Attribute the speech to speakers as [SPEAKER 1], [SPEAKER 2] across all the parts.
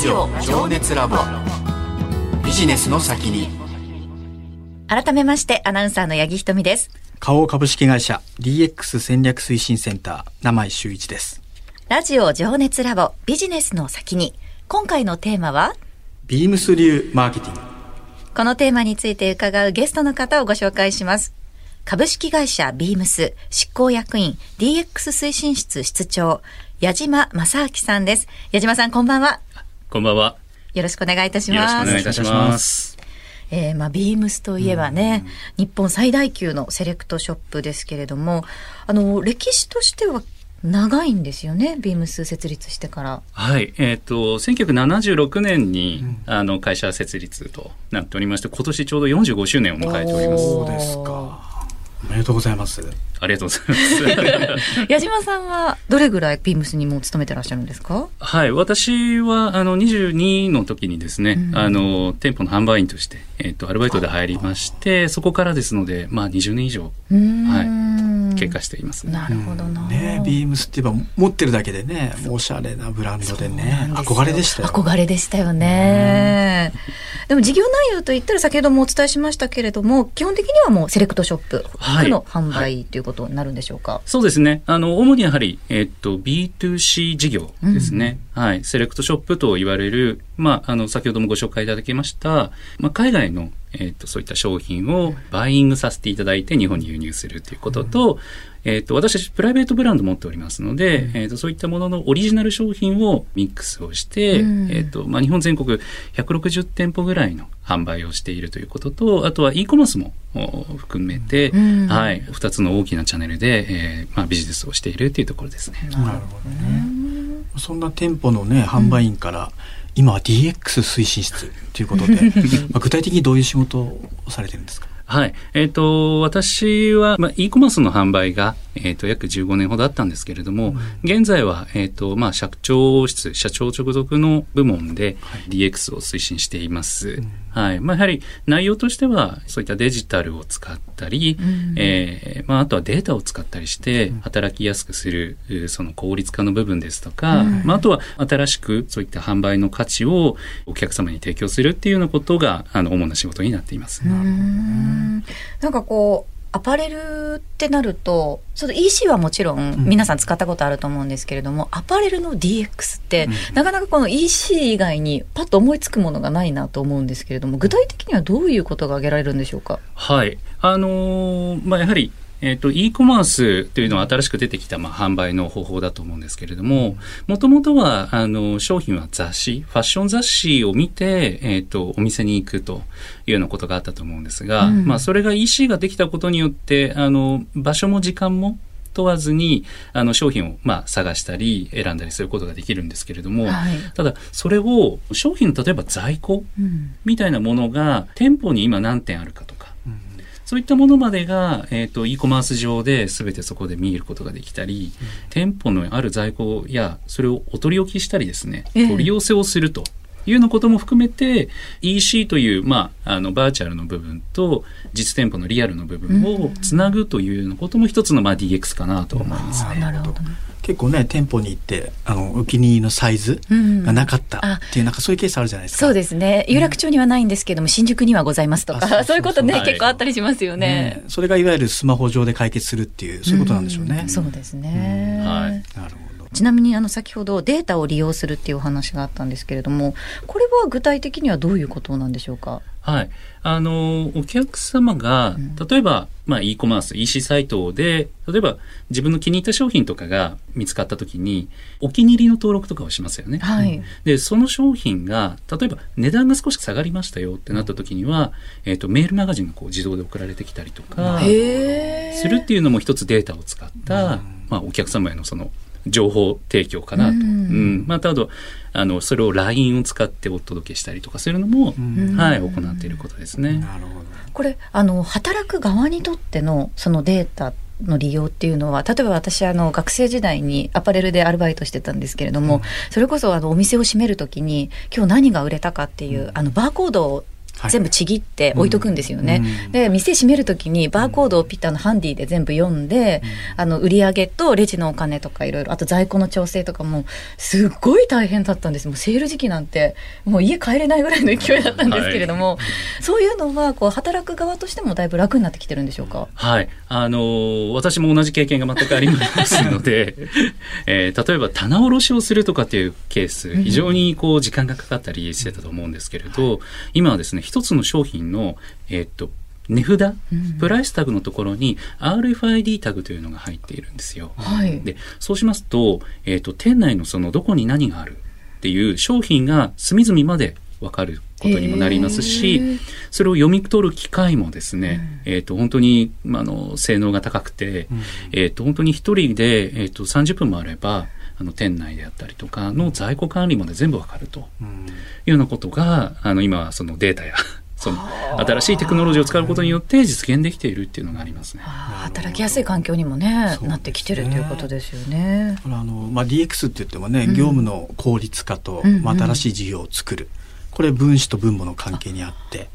[SPEAKER 1] ジオ情熱ラボ。ビジネスの先に。
[SPEAKER 2] 改めましてアナウンサーの八木ひとみです。
[SPEAKER 3] 花王株式会社 DX 戦略推進センター名前修一です。
[SPEAKER 2] ラジオ情熱ラボビジネスの先に。今回のテーマは？
[SPEAKER 3] ビームス流マーケティング。
[SPEAKER 2] このテーマについて伺うゲストの方をご紹介します。株式会社ビームス執行役員 DX 推進室室長矢島正明さんです。矢島さんこんばんは
[SPEAKER 4] こんばんは。
[SPEAKER 2] よろしくお願いいたし
[SPEAKER 4] よろしく
[SPEAKER 2] ます
[SPEAKER 4] お願いいたします。
[SPEAKER 2] えー、まあ、ビームスといえばね、日本最大級のセレクトショップですけれども、あの、歴史としては長いんですよね、ビームス設立してから。
[SPEAKER 4] はい。えっ、と、1976年に、あの、会社設立となっておりまして、今年ちょうど45周年を迎えております。
[SPEAKER 3] そうですかおめでとうございます
[SPEAKER 4] ありがとうございます。
[SPEAKER 2] 矢島さんはどれぐらいビームスにもう勤めてらっしゃるんですか？
[SPEAKER 4] はい。私は、あの、22の時にですね、あの、店舗の販売員として、えっ、と、アルバイトで入りまして、そこからですので、まあ、20年以上、
[SPEAKER 2] うーん
[SPEAKER 4] はい。経過していますね。
[SPEAKER 2] なるほどな。
[SPEAKER 3] ねビームスって言えば持ってるだけでねおしゃれなブランドでね憧れでしたよ
[SPEAKER 2] 憧れでしたよね。でも事業内容といったら先ほどもお伝えしましたけれども、基本的にはもうセレクトショップ、
[SPEAKER 4] はい
[SPEAKER 2] 服の販売ということになるんでしょうか？
[SPEAKER 4] そうですね。あの、主にやはり、えっと、B2C 事業ですね。はい。セレクトショップと言われる、まあ、あの、先ほどもご紹介いただきました、まあ、海外の、えっと、そういった商品をバイイングさせていただいて日本に輸入するということと、えっと、私たちプライベートブランド持っておりますので、えっと、そういったもののオリジナル商品をミックスをして、
[SPEAKER 2] うん。
[SPEAKER 4] えっと、まあ、日本全国160店舗ぐらいの販売をしているということと、あとは e コマースもお含めて、
[SPEAKER 2] うん。
[SPEAKER 4] はい、二つの大きなチャンネルで、えーまあ、ビジネスをしているというところですね。
[SPEAKER 3] なるほどね。そんな店舗のね販売員から、今は DX 推進室ということで、まあ、具体的にどういう仕事をされてるんですか？
[SPEAKER 4] はい。えっ、と、私は、まあ、e コマースの販売が、えっ、と、約15年ほどあったんですけれども、現在は、えっ、と、まあ、社長室、社長直属の部門で DX を推進しています。はい。まあ、やはり内容としては、そういったデジタルを使ったり、
[SPEAKER 2] うん
[SPEAKER 4] えーまあ、あとはデータを使ったりして、働きやすくする、うーその効率化の部分ですとか、
[SPEAKER 2] うん
[SPEAKER 4] まあ、あとは新しくそういった販売の価値をお客様に提供するっていうようなことが、あの、主な仕事になっています。
[SPEAKER 2] ん。なんかこうアパレルってなるとその EC はもちろん皆さん使ったことあると思うんですけれども、アパレルの DX って、なかなかこの EC 以外にパッと思いつくものがないなと思うんですけれども具体的にはどういうことが挙げられるんでしょうか？
[SPEAKER 4] はい。あのーまあ、やはり、えっ、と、e コマースというのは新しく出てきた、まあ、販売の方法だと思うんですけれども、もともとは、あの、商品は雑誌、ファッション雑誌を見て、えっ、と、お店に行くというようなことがあったと思うんですが、
[SPEAKER 2] うん。
[SPEAKER 4] まあ、それが EC ができたことによって、あの、場所も時間も、問わずに、あの、商品を、まあ、探したり、選んだりすることができるんですけれども、
[SPEAKER 2] はい。
[SPEAKER 4] ただ、それを、商品の例えば在庫
[SPEAKER 2] うん。
[SPEAKER 4] みたいなものが、店舗に今何点あるかと。か、そういったものまでが、えっ、と、e コマース上で全てそこで見ることができたり、店舗のある在庫や、それをお取り置きしたりですね、
[SPEAKER 2] ええ
[SPEAKER 4] 取り寄せをすると。いうようなことも含めて EC という、まあ、あのバーチャルの部分と実店舗のリアルの部分をつなぐというようなことも一つの、まあ、DX かなと思いますね。
[SPEAKER 2] なるほどね。
[SPEAKER 3] 結構ね店舗に行ってあのお気に入りのサイズ
[SPEAKER 2] うん。
[SPEAKER 3] がなかった
[SPEAKER 2] あ。
[SPEAKER 3] っていう、なんかそういうケースあるじゃないですか。
[SPEAKER 2] そうですね。有楽町にはないんですけども新宿にはございますと
[SPEAKER 3] あそうそうそう
[SPEAKER 2] かそういうことね、
[SPEAKER 4] はい。
[SPEAKER 2] 結構あったりしますよね。
[SPEAKER 3] ねそれがいわゆるスマホ上で解決するっていうそういうことなんでしょうね、
[SPEAKER 2] ん。そうですね、
[SPEAKER 4] はい。
[SPEAKER 3] なるほど
[SPEAKER 2] ちなみにあの先ほどデータを利用するっていうお話があったんですけれどもこれは具体的にはどういうことなんでしょうか？
[SPEAKER 4] はい。あの、お客様が、例えば、まあ、e コマース、EC サイトで、例えば、自分の気に入った商品とかが見つかったときに、お気に入りの登録とかをしますよね。
[SPEAKER 2] はい、
[SPEAKER 4] で、その商品が、例えば、値段が少し下がりましたよってなったときには、えっ、と、メールマガジンがこう自動で送られてきたりとか、するっていうのも一つデータを使った、まあ、お客様へのその、情報提供かなと。
[SPEAKER 2] う
[SPEAKER 4] うんん。また、あと、あの、それを LINE を使ってお届けしたりとかするのも、
[SPEAKER 3] ん
[SPEAKER 4] はい、行っていることですね。
[SPEAKER 3] なるほど
[SPEAKER 2] これあの働く側にとってのそのデータの利用っていうのは例えば私あの学生時代にアパレルでアルバイトしてたんですけれども、それこそあのお店を閉めるときに今日何が売れたかっていうあのバーコードを
[SPEAKER 3] はい
[SPEAKER 2] 全部ちぎって置いとくんですよね。
[SPEAKER 3] うん
[SPEAKER 2] で、店閉めるときにバーコードをピッターのハンディで全部読んで、あの、売り上げとレジのお金とかいろいろ、あと在庫の調整とかも、すっごい大変だったんです。もうセール時期なんて、もう家帰れないぐらいの勢いだったんですけれども、そういうのは、こう、働く側としてもだいぶ楽になってきてるんでしょうか？
[SPEAKER 4] はい。あのー私も同じ経験が全くありますので、えー例えば棚卸しをするとかっていうケース、非常にこう時間がかかったりしてたと思うんですけれど、今はですね、一つの商品の、えーっと、値札、プライスタグのところに RFID タグというのが入っているんですよ。
[SPEAKER 2] はい。
[SPEAKER 4] で、そうしますと、えっ、と、店内のそのどこに何があるっていう商品が隅々までわかることにもなります
[SPEAKER 2] へ
[SPEAKER 4] し
[SPEAKER 2] ー、
[SPEAKER 4] それを読み取る機械もですね、えっ、と、本当に、まああの、性能が高くて、えっ、と、本当に一人で、えっ、と、30分もあれば、あの、店内であったりとかの在庫管理まで全部わかると。
[SPEAKER 3] うん。
[SPEAKER 4] いうようなことが、あの、今、そのデータや、その、新しいテクノロジーを使うことによって実現できているっていうのがありますね。
[SPEAKER 2] 働きやすい環境にもね、
[SPEAKER 3] ね。
[SPEAKER 2] なってきてるということですよね。
[SPEAKER 3] これあの、まあ、DX って言ってもね、
[SPEAKER 2] うん。
[SPEAKER 3] 業務の効率化と、
[SPEAKER 2] うんうん。
[SPEAKER 3] まあ、新しい事業を作る。これ分子と分母の関係にあって、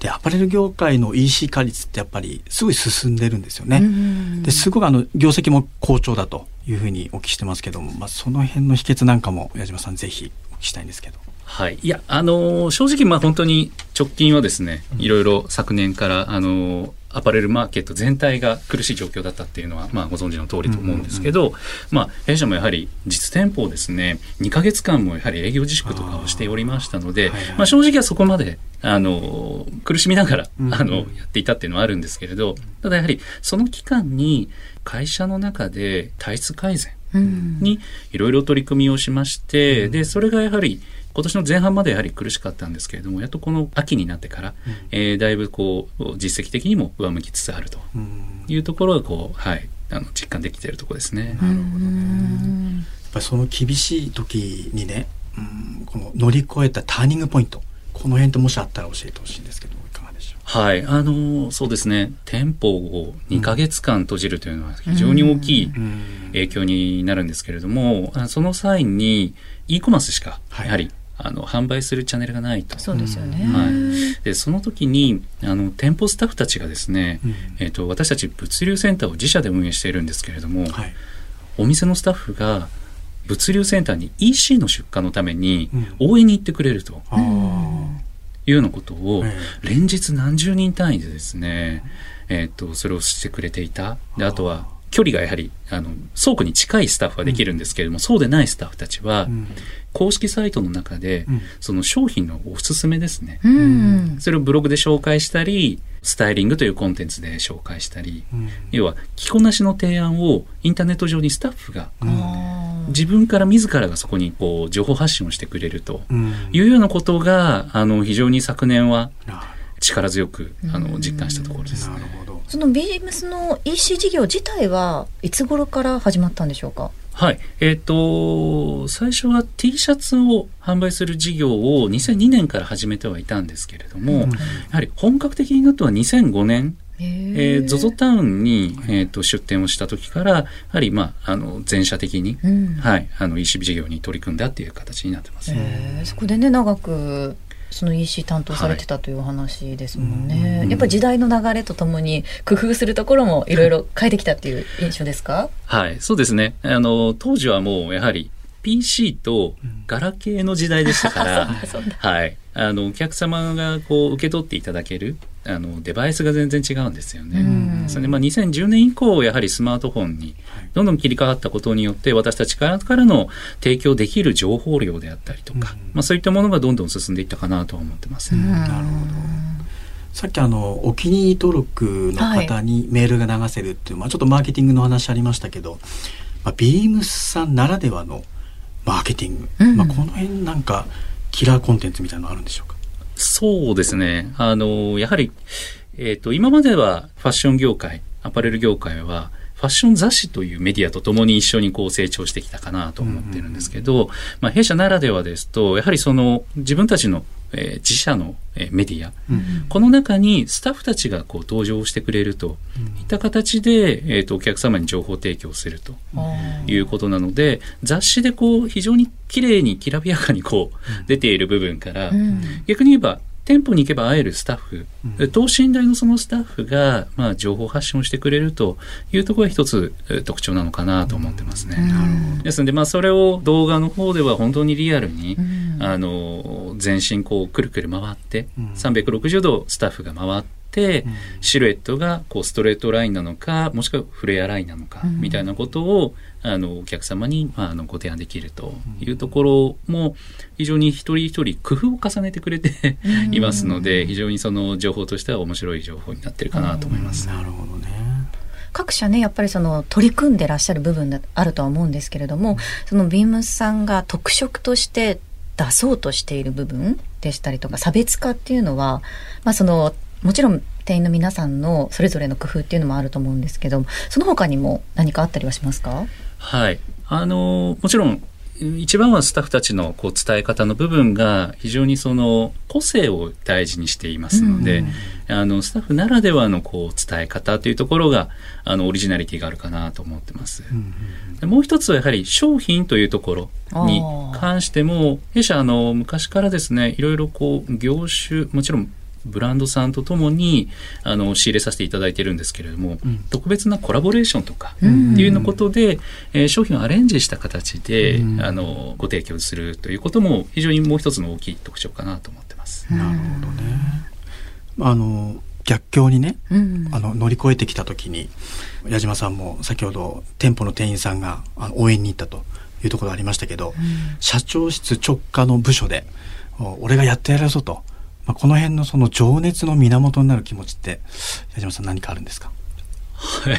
[SPEAKER 3] で、アパレル業界の EC 化率ってやっぱりすごい進んでるんですよね。
[SPEAKER 2] うん
[SPEAKER 3] で、すごくあの、業績も好調だというふうにお聞きしてますけども、まあ、その辺の秘訣なんかも矢島さんぜひお聞きしたいんですけど。
[SPEAKER 4] はい。いや、あのー正直、まあ本当に直近はですね、いろいろ昨年から、あのーアパレルマーケット全体が苦しい状況だったっていうのは、まあご存知の通りと思うんですけど、まあ弊社もやはり実店舗をですね、2ヶ月間もやはり営業自粛とかをしておりましたので、
[SPEAKER 3] はいはい
[SPEAKER 4] まあ正直はそこまで、あのー苦しみながら、
[SPEAKER 3] うん。
[SPEAKER 4] あの、やっていたっていうのはあるんですけれど、ただやはりその期間に会社の中で体質改善、
[SPEAKER 2] うん。
[SPEAKER 4] にいろいろ取り組みをしまして、で、それがやはり今年の前半までやはり苦しかったんですけれども、やっとこの秋になってから、えーだいぶこう、実績的にも上向きつつあると
[SPEAKER 3] うん。
[SPEAKER 4] いうところがこう、はい、あの、実感できているところですね。
[SPEAKER 2] うん。
[SPEAKER 3] やっぱりその厳しい時にね、うん、この乗り越えたターニングポイント、この辺ってもしあったら教えてほしいんですけど、いかがでしょ
[SPEAKER 4] はい、あの、そうですね、店舗を2ヶ月間閉じるというのは非常に大きい、
[SPEAKER 3] う。うん。
[SPEAKER 4] 影響になるんですけれども、あその際に e コマースしか、
[SPEAKER 3] はい。
[SPEAKER 4] やはり、あの、販売するチャンネルがないと。
[SPEAKER 2] そうですよね。
[SPEAKER 4] はい。で、その時に、あの、店舗スタッフたちがですね、
[SPEAKER 3] うん。
[SPEAKER 4] えっ、と、私たち物流センターを自社で運営しているんですけれども、
[SPEAKER 3] はい。
[SPEAKER 4] お店のスタッフが物流センターに EC の出荷のために
[SPEAKER 3] うん。
[SPEAKER 4] 応援に行ってくれると。
[SPEAKER 3] あー
[SPEAKER 4] いうようなことを
[SPEAKER 3] え
[SPEAKER 4] 連日何十人単位でですね、えっ、と、それをしてくれていた。で、あとは、距離がやはり、あの、倉庫に近いスタッフはできるんですけれども、そうでないスタッフたちは、
[SPEAKER 3] うん
[SPEAKER 4] 公式サイトの中で、
[SPEAKER 3] うん
[SPEAKER 4] その商品のおすすめですね。
[SPEAKER 2] うん。
[SPEAKER 4] それをブログで紹介したり、スタイリングというコンテンツで紹介したり、
[SPEAKER 3] うん
[SPEAKER 4] 要は着こなしの提案をインターネット上にスタッフが自分から自らがそこにこう情報発信をしてくれると
[SPEAKER 3] うん
[SPEAKER 4] いうようなことがあの非常に昨年は
[SPEAKER 3] な
[SPEAKER 4] 力強くあの実感したところですね
[SPEAKER 3] な。るほど。
[SPEAKER 2] そのビームスの EC 事業自体はいつ頃から始まったんでしょうか？
[SPEAKER 4] はい。えっ、と、最初は T シャツを販売する事業を2002年から始めてはいたんですけれども、
[SPEAKER 3] うん
[SPEAKER 4] やはり本格的になったのは2005年えー、ZOZO タウンに、えー、と出店をした時から、やはり、まあ、あの、全社的に、
[SPEAKER 2] うん。
[SPEAKER 4] はい、あの、EC 事業に取り組んだっていう形になってます。
[SPEAKER 2] へー。そこでね長くその EC 担当されてたというお話ですもんね、
[SPEAKER 4] うん。
[SPEAKER 2] やっぱ時代の流れとともに工夫するところもいろいろ変えてきたっていう印象ですか、
[SPEAKER 4] はい、そうですね。あの、当時はもう、やはり、PC とガラケーの時代でしたから、
[SPEAKER 2] そうだ。
[SPEAKER 4] はい。あの、お客様がこう、受け取っていただける、あの、デバイスが全然違うんですよね。
[SPEAKER 2] うん。
[SPEAKER 4] それで、まあ、2010年以降、やはりスマートフォンにどんどん切り替わったことによって、私たちからからの提供できる情報量であったりとか、
[SPEAKER 3] うん。
[SPEAKER 4] まあ、そういったものがどんどん進んでいったかなとは思ってます。
[SPEAKER 2] うん。
[SPEAKER 3] なるほど。さっきあの、お気に入り登録の方にメールが流せるっていう、まあちょっとマーケティングの話ありましたけど、まあ、ビームスさんならではのマーケティング、
[SPEAKER 2] うん。
[SPEAKER 3] まあこの辺なんかキラーコンテンツみたいなのあるんでしょうか？
[SPEAKER 4] そうですね。あの、やはり、えっ、と、今まではファッション業界、アパレル業界は、ファッション雑誌というメディアと共に一緒にこう成長してきたかなと思ってるんですけど、まあ弊社ならではですと、やはりその自分たちの、えー自社の、えーメディア、この中にスタッフたちがこう登場してくれるといった形で、えっ、と、お客様に情報提供するということなので、雑誌でこう非常に綺麗にきらびやかにこう出ている部分から、
[SPEAKER 2] うん。
[SPEAKER 4] 逆に言えば店舗に行けば会えるスタッフ、
[SPEAKER 3] うん。
[SPEAKER 4] 等身大のそのスタッフが、まあ、情報発信をしてくれるというところが一つえー特徴なのかなと思ってますね。ですので、まあ、それを動画の方では本当にリアルに、
[SPEAKER 2] うん。
[SPEAKER 4] あの、全身こう、くるくる回って、
[SPEAKER 3] うん。
[SPEAKER 4] 360度スタッフが回って、
[SPEAKER 3] うん
[SPEAKER 4] シルエットがこうストレートラインなのか、もしくはフレアラインなのか、
[SPEAKER 2] うん。
[SPEAKER 4] みたいなことを、あの、お客様に、まあ、あの、ご提案できるというところも、非常に一人一人工夫を重ねてくれて
[SPEAKER 2] う ん
[SPEAKER 4] いますので、非常にその情報としては面白い情報になってるかなと思います。
[SPEAKER 3] なるほどね。
[SPEAKER 2] 各社ねやっぱりその取り組んでらっしゃる部分があるとは思うんですけれども、そのビームスさんが特色として出そうとしている部分でしたりとか差別化っていうのは、まあ、そのもちろん店員の皆さんのそれぞれの工夫っていうのもあると思うんですけどその他にも何かあったりはしますか？
[SPEAKER 4] はい。あの、もちろん、一番はスタッフたちのこう伝え方の部分が非常にその個性を大事にしていますので、あのスタッフならではのこう伝え方というところがあのオリジナリティがあるかなと思ってます。
[SPEAKER 3] うん
[SPEAKER 4] でもう一つはやはり商品というところに関しても弊社あの昔からですねいろいろこう業種もちろんブランドさんとともにあの仕入れさせていただいてるんですけれども、
[SPEAKER 3] うん。
[SPEAKER 4] 特別なコラボレーションとかって
[SPEAKER 2] うん
[SPEAKER 4] いうのことで、えー商品をアレンジした形で、
[SPEAKER 3] うん。
[SPEAKER 4] あのご提供するということも非常にもう一つの大きい特徴かなと思ってます。
[SPEAKER 3] なるほどね。あの逆境にね、
[SPEAKER 2] うん。
[SPEAKER 3] あの乗り越えてきた時に矢島さんも先ほど店舗の店員さんがあの応援に行ったというところありましたけど、社長室直下の部署でお俺がやってやるぞと、まあ、この辺のその情熱の源になる気持ちって矢島さん何かあるんですか？
[SPEAKER 4] はい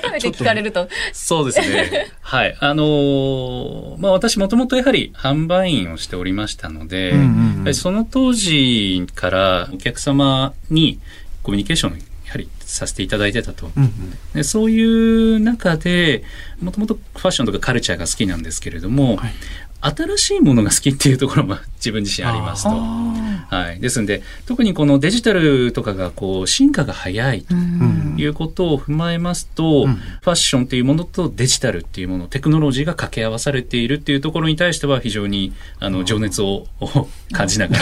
[SPEAKER 2] 改めて聞かれると
[SPEAKER 4] そうですね。はい。あのーまあ私もともとやはり販売員をしておりましたので、
[SPEAKER 3] うんうん
[SPEAKER 4] その当時からお客様にコミュニケーションをやはりさせていただいてたと。
[SPEAKER 3] うん
[SPEAKER 4] でそういう中で、もともとファッションとかカルチャーが好きなんですけれども、
[SPEAKER 3] はい
[SPEAKER 4] 新しいものが好きっていうところも 自分自身ありますと。はい。ですんで、特にこのデジタルとかがこう進化が早いと
[SPEAKER 3] ん
[SPEAKER 4] いうことを踏まえますと、
[SPEAKER 3] うん
[SPEAKER 4] ファッションっていうものとデジタルっていうもの、テクノロジーが掛け合わされているっていうところに対しては非常にあの情熱をを 感じなが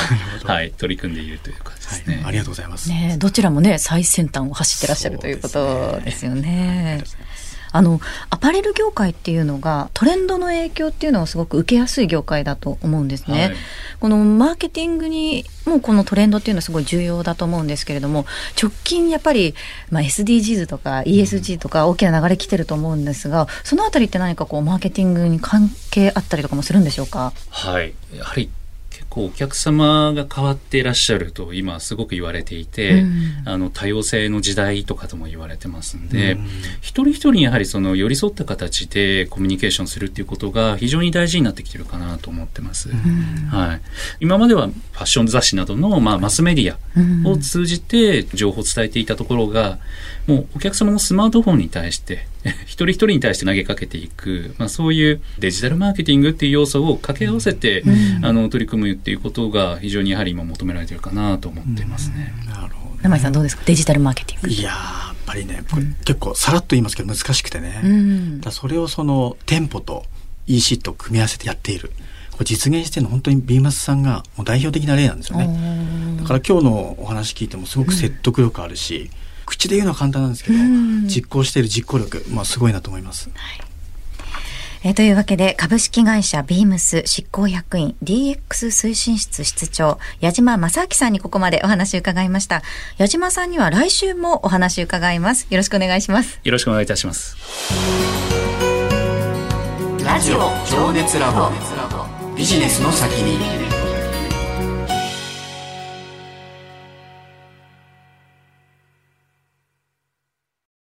[SPEAKER 4] ら、はい、取り組んでいるという感じですね。
[SPEAKER 3] はい、ありがとうございます。
[SPEAKER 2] ねえどちらもね最先端を走ってらっしゃるということですよね。あのアパレル業界っていうのがトレンドの影響っていうのをすごく受けやすい業界だと思うんですね。
[SPEAKER 4] はい
[SPEAKER 2] このマーケティングにもこのトレンドっていうのはすごい重要だと思うんですけれども直近やっぱり、まあ、SDGs とか ESG とか大きな流れ来てると思うんですがそのあたりって何かこうマーケティングに関係あったりとかもするんでしょうか？
[SPEAKER 4] はい。やはり結構お客様が変わっていらっしゃると今すごく言われていて、
[SPEAKER 2] うん
[SPEAKER 4] あの多様性の時代とかとも言われてますんで、
[SPEAKER 3] うん
[SPEAKER 4] 一人一人にやはりその寄り添った形でコミュニケーションするっていうことが非常に大事になってきてるかなと思ってます。はい。今まではファッション雑誌などの、まあ、マスメディ
[SPEAKER 2] うん
[SPEAKER 4] アを通じて情報を伝えていたところが、もうお客様のスマートフォンに対して、一人一人に対して投げかけていく、まあ、そういうデジタルマーケティングっていう要素を掛け合わせて、
[SPEAKER 2] うん。
[SPEAKER 4] あの取り組むっていうことが非常にやはり今求められてるかなと思っていますね。
[SPEAKER 3] なるほどね、
[SPEAKER 2] 名前さんどうですか？デジタルマーケティング。
[SPEAKER 3] いやーやっぱりねこれ結構さらっと言いますけど難しくてね、
[SPEAKER 2] うん。
[SPEAKER 3] だそれをその店舗と EC と組み合わせてやっている。これ実現してるの本当にビーマスさんがもう代表的な例なんですよね。だから今日のお話聞いてもすごく説得力あるし、口で言うのは簡単なんですけど、
[SPEAKER 2] うん。
[SPEAKER 3] 実行している実行力、まあ、すごいなと思います。
[SPEAKER 2] えーというわけで株式会社ビームス執行役員 DX 推進室室長矢島正明さんにここまでお話を伺いました。矢島さんには来週もお話を伺います。よろしくお願いします。
[SPEAKER 4] よろしくお願いいたします。
[SPEAKER 1] ラジオ情熱ラボ。ビジネスの先に